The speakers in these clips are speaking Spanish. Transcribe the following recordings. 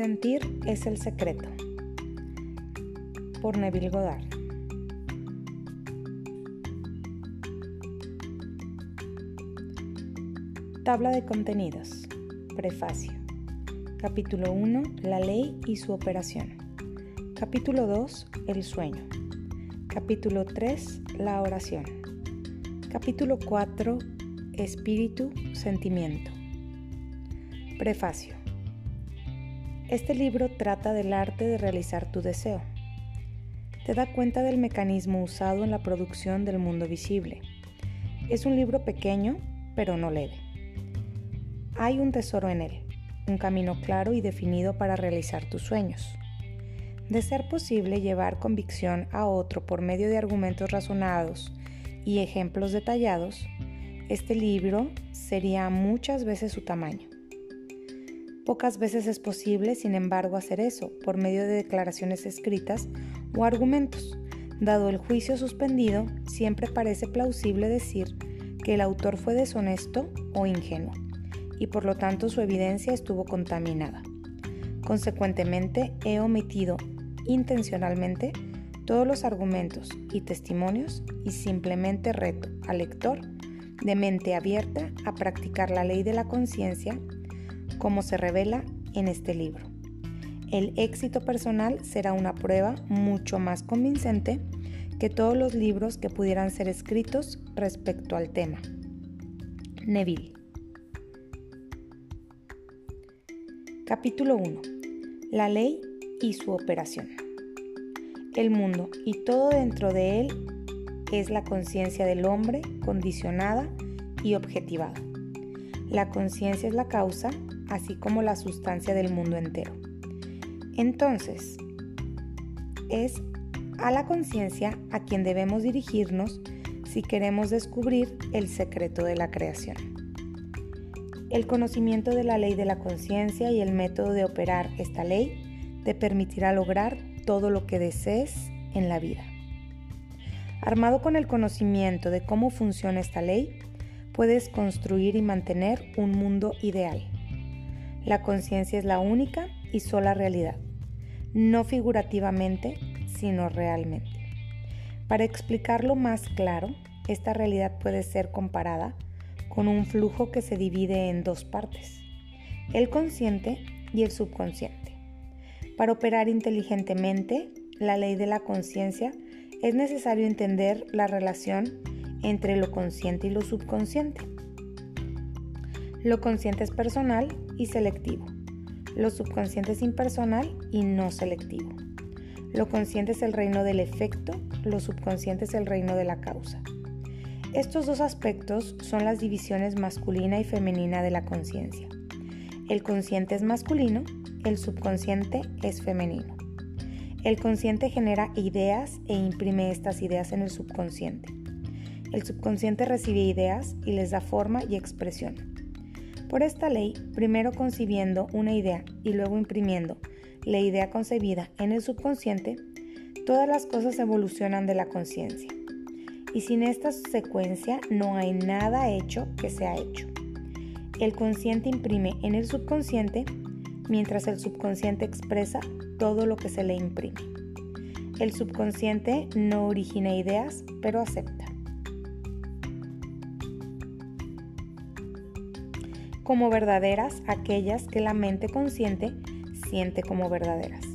Sentir es el secreto. Por Neville Goddard. Tabla de contenidos. Prefacio. Capítulo 1. La ley y su operación. Capítulo 2. El sueño. Capítulo 3. La oración. Capítulo 4. Espíritu, sentimiento. Prefacio. Este libro trata del arte de realizar tu deseo. Te da cuenta del mecanismo usado en la producción del mundo visible. Es un libro pequeño, pero no leve. Hay un tesoro en él, un camino claro y definido para realizar tus sueños. De ser posible llevar convicción a otro por medio de argumentos razonados y ejemplos detallados, este libro sería muchas veces su tamaño. Pocas veces es posible, sin embargo, hacer eso por medio de declaraciones escritas o argumentos. Dado el juicio suspendido, siempre parece plausible decir que el autor fue deshonesto o ingenuo, y por lo tanto su evidencia estuvo contaminada. Consecuentemente, he omitido intencionalmente todos los argumentos y testimonios y simplemente reto al lector de mente abierta a practicar la ley de la conciencia como se revela en este libro. El éxito personal será una prueba mucho más convincente que todos los libros que pudieran ser escritos respecto al tema. Neville. Capítulo 1. La ley y su operación. El mundo y todo dentro de él es la conciencia del hombre condicionada y objetivada. La conciencia es la causa así como la sustancia del mundo entero. Entonces, es a la conciencia a quien debemos dirigirnos si queremos descubrir el secreto de la creación. El conocimiento de la ley de la conciencia y el método de operar esta ley te permitirá lograr todo lo que desees en la vida. Armado con el conocimiento de cómo funciona esta ley, puedes construir y mantener un mundo ideal. La conciencia es la única y sola realidad, no figurativamente, sino realmente. Para explicarlo más claro, esta realidad puede ser comparada con un flujo que se divide en dos partes, el consciente y el subconsciente. Para operar inteligentemente la ley de la conciencia es necesario entender la relación entre lo consciente y lo subconsciente. Lo consciente es personal y selectivo. Lo subconsciente es impersonal y no selectivo. Lo consciente es el reino del efecto, lo subconsciente es el reino de la causa. Estos dos aspectos son las divisiones masculina y femenina de la conciencia. El consciente es masculino, el subconsciente es femenino. El consciente genera ideas e imprime estas ideas en el subconsciente. El subconsciente recibe ideas y les da forma y expresión. Por esta ley, primero concibiendo una idea y luego imprimiendo la idea concebida en el subconsciente, todas las cosas evolucionan de la conciencia. Y sin esta secuencia no hay nada hecho que sea hecho. El consciente imprime en el subconsciente mientras el subconsciente expresa todo lo que se le imprime. El subconsciente no origina ideas, pero acepta. Como verdaderas aquellas que la mente consciente siente como verdaderas.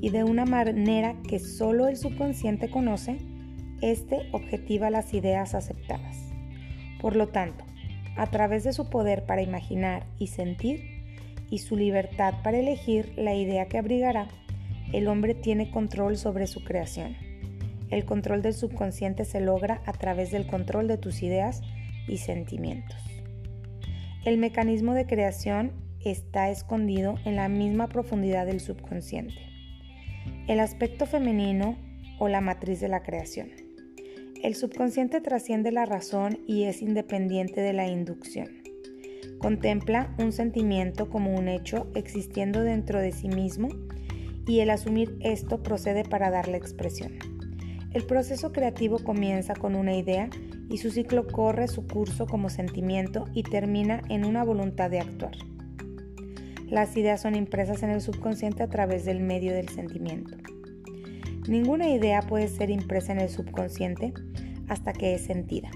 Y de una manera que solo el subconsciente conoce, este objetiva las ideas aceptadas. Por lo tanto, a través de su poder para imaginar y sentir y su libertad para elegir la idea que abrigará, el hombre tiene control sobre su creación. El control del subconsciente se logra a través del control de tus ideas y sentimientos. El mecanismo de creación está escondido en la misma profundidad del subconsciente. El aspecto femenino o la matriz de la creación. El subconsciente trasciende la razón y es independiente de la inducción. Contempla un sentimiento como un hecho existiendo dentro de sí mismo y el asumir esto procede para darle expresión. El proceso creativo comienza con una idea y su ciclo corre su curso como sentimiento y termina en una voluntad de actuar. Las ideas son impresas en el subconsciente a través del medio del sentimiento. Ninguna idea puede ser impresa en el subconsciente hasta que es sentida,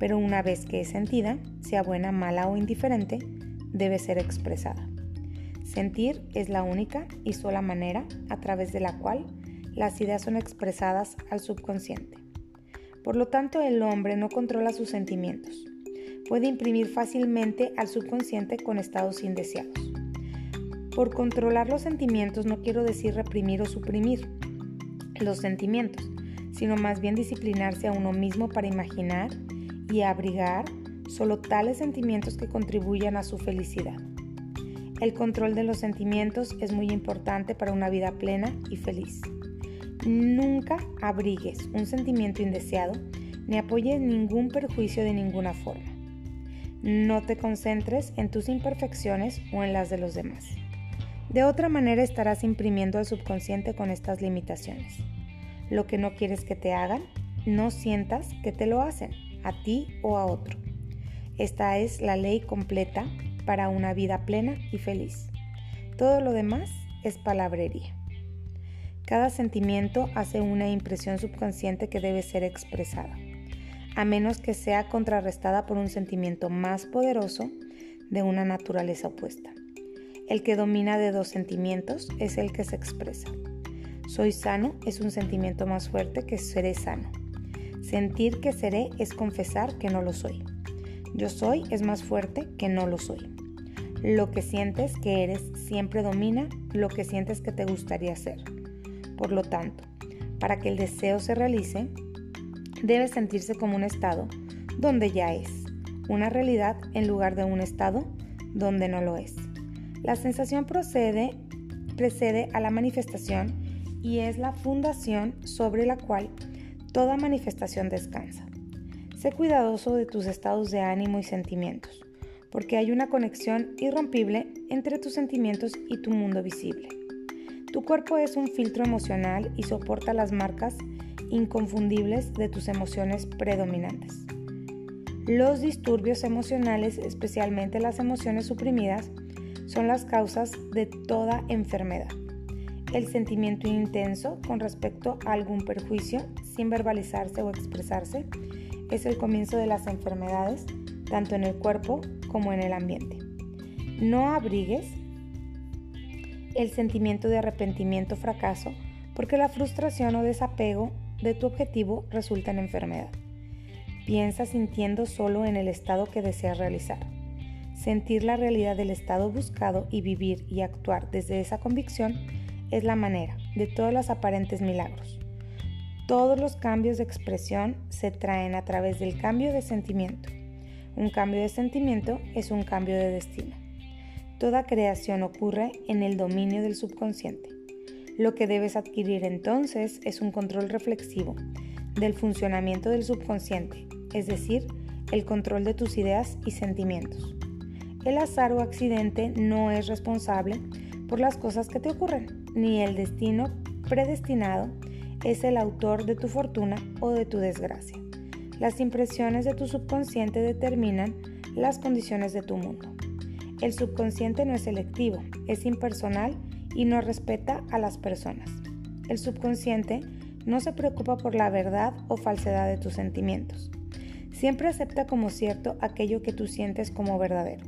pero una vez que es sentida, sea buena, mala o indiferente, debe ser expresada. Sentir es la única y sola manera a través de la cual las ideas son expresadas al subconsciente. Por lo tanto, el hombre no controla sus sentimientos. Puede imprimir fácilmente al subconsciente con estados indeseados. Por controlar los sentimientos no quiero decir reprimir o suprimir los sentimientos, sino más bien disciplinarse a uno mismo para imaginar y abrigar solo tales sentimientos que contribuyan a su felicidad. El control de los sentimientos es muy importante para una vida plena y feliz. Nunca abrigues un sentimiento indeseado ni apoyes ningún perjuicio de ninguna forma. No te concentres en tus imperfecciones o en las de los demás. De otra manera estarás imprimiendo al subconsciente con estas limitaciones. Lo que no quieres que te hagan, no sientas que te lo hacen, a ti o a otro. Esta es la ley completa para una vida plena y feliz. Todo lo demás es palabrería. Cada sentimiento hace una impresión subconsciente que debe ser expresada, a menos que sea contrarrestada por un sentimiento más poderoso de una naturaleza opuesta. El que domina de dos sentimientos es el que se expresa. Soy sano es un sentimiento más fuerte que seré sano. Sentir que seré es confesar que no lo soy. Yo soy es más fuerte que no lo soy. Lo que sientes que eres siempre domina lo que sientes que te gustaría ser. Por lo tanto, para que el deseo se realice, debe sentirse como un estado donde ya es, una realidad en lugar de un estado donde no lo es. La sensación precede a la manifestación y es la fundación sobre la cual toda manifestación descansa. Sé cuidadoso de tus estados de ánimo y sentimientos, porque hay una conexión irrompible entre tus sentimientos y tu mundo visible. Tu cuerpo es un filtro emocional y soporta las marcas inconfundibles de tus emociones predominantes. Los disturbios emocionales, especialmente las emociones suprimidas, son las causas de toda enfermedad. El sentimiento intenso con respecto a algún perjuicio, sin verbalizarse o expresarse, es el comienzo de las enfermedades, tanto en el cuerpo como en el ambiente. No abrigues el sentimiento de arrepentimiento o fracaso, porque la frustración o desapego de tu objetivo resulta en enfermedad. Piensa sintiendo solo en el estado que deseas realizar. Sentir la realidad del estado buscado y vivir y actuar desde esa convicción es la manera de todos los aparentes milagros. Todos los cambios de expresión se traen a través del cambio de sentimiento. Un cambio de sentimiento es un cambio de destino. Toda creación ocurre en el dominio del subconsciente. Lo que debes adquirir entonces es un control reflexivo del funcionamiento del subconsciente, es decir, el control de tus ideas y sentimientos. El azar o accidente no es responsable por las cosas que te ocurren, ni el destino predestinado es el autor de tu fortuna o de tu desgracia. Las impresiones de tu subconsciente determinan las condiciones de tu mundo. El subconsciente no es selectivo, es impersonal y no respeta a las personas. El subconsciente no se preocupa por la verdad o falsedad de tus sentimientos. Siempre acepta como cierto aquello que tú sientes como verdadero.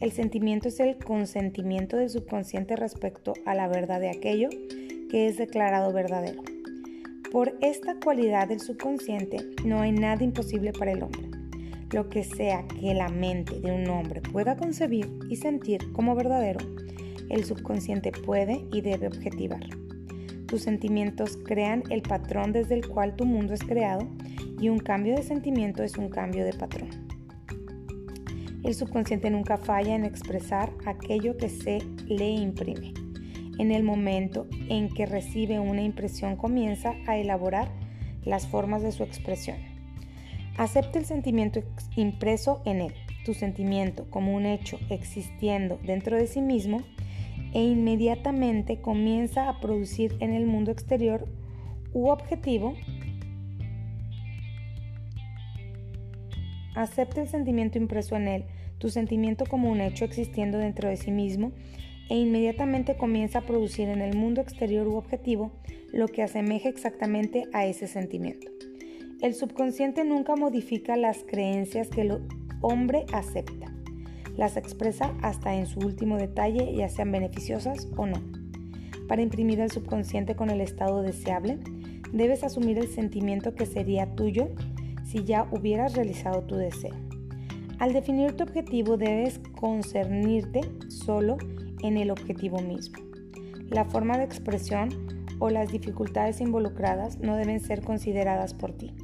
El sentimiento es el consentimiento del subconsciente respecto a la verdad de aquello que es declarado verdadero. Por esta cualidad del subconsciente no hay nada imposible para el hombre. Lo que sea que la mente de un hombre pueda concebir y sentir como verdadero, el subconsciente puede y debe objetivar. Tus sentimientos crean el patrón desde el cual tu mundo es creado y un cambio de sentimiento es un cambio de patrón. El subconsciente nunca falla en expresar aquello que se le imprime. En el momento en que recibe una impresión comienza a elaborar las formas de su expresión. Acepta el sentimiento impreso en él, tu sentimiento como un hecho existiendo dentro de sí mismo e inmediatamente comienza a producir en el mundo exterior u objetivo acepta el sentimiento impreso en él, tu sentimiento como un hecho existiendo dentro de sí mismo, e inmediatamente comienza a producir en el mundo exterior u objetivo lo que asemeja exactamente a ese sentimiento. El subconsciente nunca modifica las creencias que el hombre acepta. Las expresa hasta en su último detalle, ya sean beneficiosas o no. Para imprimir al subconsciente con el estado deseable, debes asumir el sentimiento que sería tuyo si ya hubieras realizado tu deseo. Al definir tu objetivo debes concernirte solo en el objetivo mismo. La forma de expresión o las dificultades involucradas no deben ser consideradas por ti.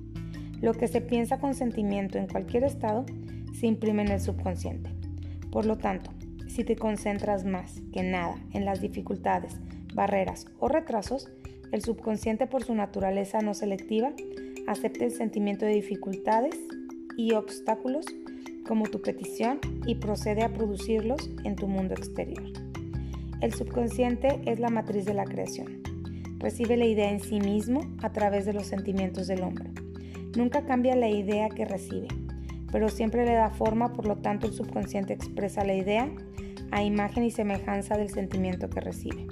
Lo que se piensa con sentimiento en cualquier estado se imprime en el subconsciente. Por lo tanto, si te concentras más que nada en las dificultades, barreras o retrasos, el subconsciente por su naturaleza no selectiva acepta el sentimiento de dificultades y obstáculos como tu petición y procede a producirlos en tu mundo exterior. El subconsciente es la matriz de la creación. Recibe la idea en sí mismo a través de los sentimientos del hombre. Nunca cambia la idea que recibe, pero siempre le da forma, por lo tanto el subconsciente expresa la idea a imagen y semejanza del sentimiento que recibe.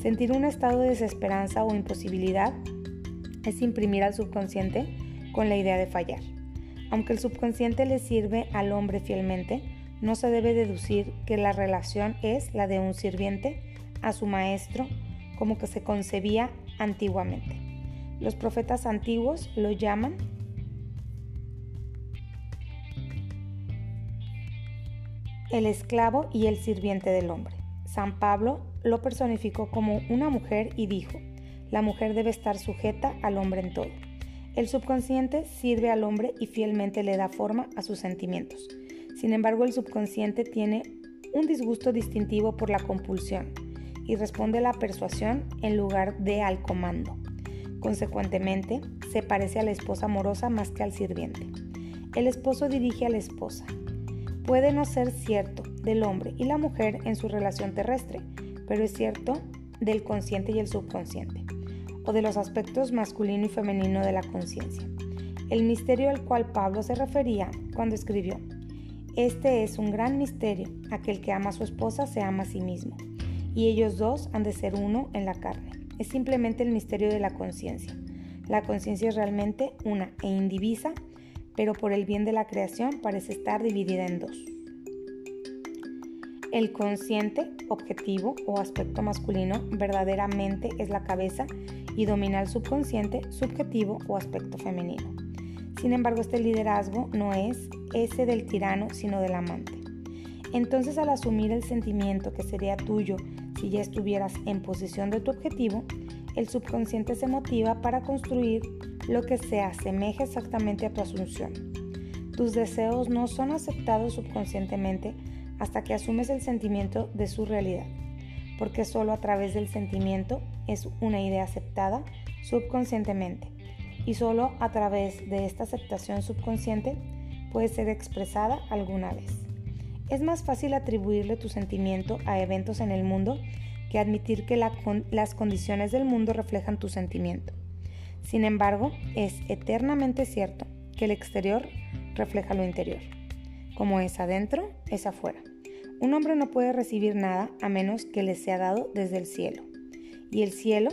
Sentir un estado de desesperanza o imposibilidad es imprimir al subconsciente con la idea de fallar. Aunque el subconsciente le sirve al hombre fielmente, no se debe deducir que la relación es la de un sirviente a su maestro como que se concebía antiguamente. Los profetas antiguos lo llaman el esclavo y el sirviente del hombre. San Pablo lo personificó como una mujer y dijo, la mujer debe estar sujeta al hombre en todo. El subconsciente sirve al hombre y fielmente le da forma a sus sentimientos. Sin embargo, el subconsciente tiene un disgusto distintivo por la compulsión y responde a la persuasión en lugar de al comando. Consecuentemente, se parece a la esposa amorosa más que al sirviente. El esposo dirige a la esposa. Puede no ser cierto del hombre y la mujer en su relación terrestre, pero es cierto del consciente y el subconsciente o de los aspectos masculino y femenino de la conciencia, el misterio al cual Pablo se refería cuando escribió, Este es un gran misterio, aquel que ama a su esposa se ama a sí mismo, y ellos dos han de ser uno en la carne. Es simplemente el misterio de la conciencia. La conciencia es realmente una e indivisa, pero por el bien de la creación parece estar dividida en dos. El consciente, objetivo o aspecto masculino verdaderamente es la cabeza y domina el subconsciente, subjetivo o aspecto femenino. Sin embargo, este liderazgo no es ese del tirano, sino del amante. Entonces, al asumir el sentimiento que sería tuyo si ya estuvieras en posición de tu objetivo, el subconsciente se motiva para construir lo que se asemeje exactamente a tu asunción. Tus deseos no son aceptados subconscientemente hasta que asumes el sentimiento de su realidad, porque solo a través del sentimiento es una idea aceptada subconscientemente y solo a través de esta aceptación subconsciente puede ser expresada alguna vez. Es más fácil atribuirle tu sentimiento a eventos en el mundo que admitir que las condiciones del mundo reflejan tu sentimiento. Sin embargo, es eternamente cierto que el exterior refleja lo interior. Como es adentro, es afuera. Un hombre no puede recibir nada a menos que le sea dado desde el cielo. Y el cielo,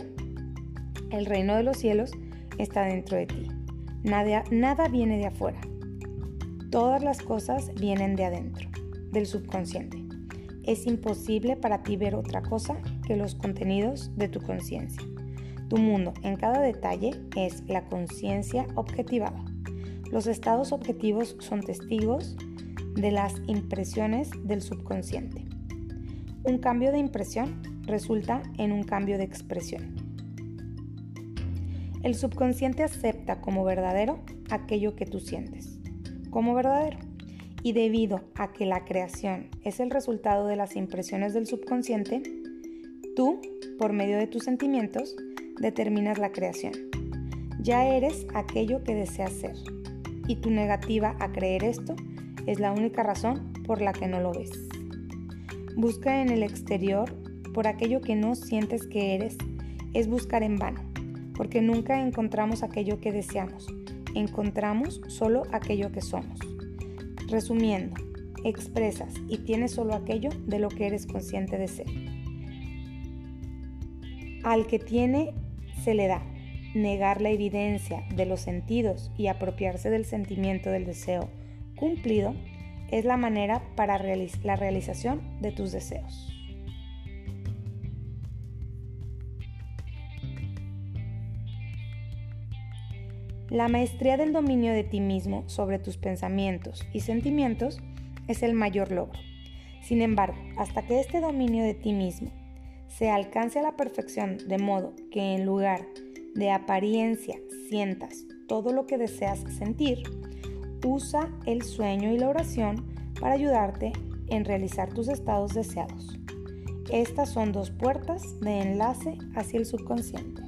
el reino de los cielos, está dentro de ti. Nada, nada viene de afuera. Todas las cosas vienen de adentro, del subconsciente. Es imposible para ti ver otra cosa que los contenidos de tu conciencia. Tu mundo en cada detalle es la conciencia objetivada. Los estados objetivos son testigos de las impresiones del subconsciente. Un cambio de impresión resulta en un cambio de expresión. El subconsciente acepta como verdadero aquello que tú sientes, como verdadero. Y debido a que la creación es el resultado de las impresiones del subconsciente, tú, por medio de tus sentimientos, determinas la creación. Ya eres aquello que deseas ser. Y tu negativa a creer esto es la única razón por la que no lo ves. Busca en el exterior por aquello que no sientes que eres es buscar en vano, porque nunca encontramos aquello que deseamos, encontramos solo aquello que somos. Resumiendo, expresas y tienes solo aquello de lo que eres consciente de ser. Al que tiene se le da. Negar la evidencia de los sentidos y apropiarse del sentimiento del deseo cumplido es la manera para la realización de tus deseos. La maestría del dominio de ti mismo sobre tus pensamientos y sentimientos es el mayor logro. Sin embargo, hasta que este dominio de ti mismo se alcance a la perfección de modo que en lugar de apariencia sientas todo lo que deseas sentir, usa el sueño y la oración para ayudarte en realizar tus estados deseados. Estas son dos puertas de enlace hacia el subconsciente.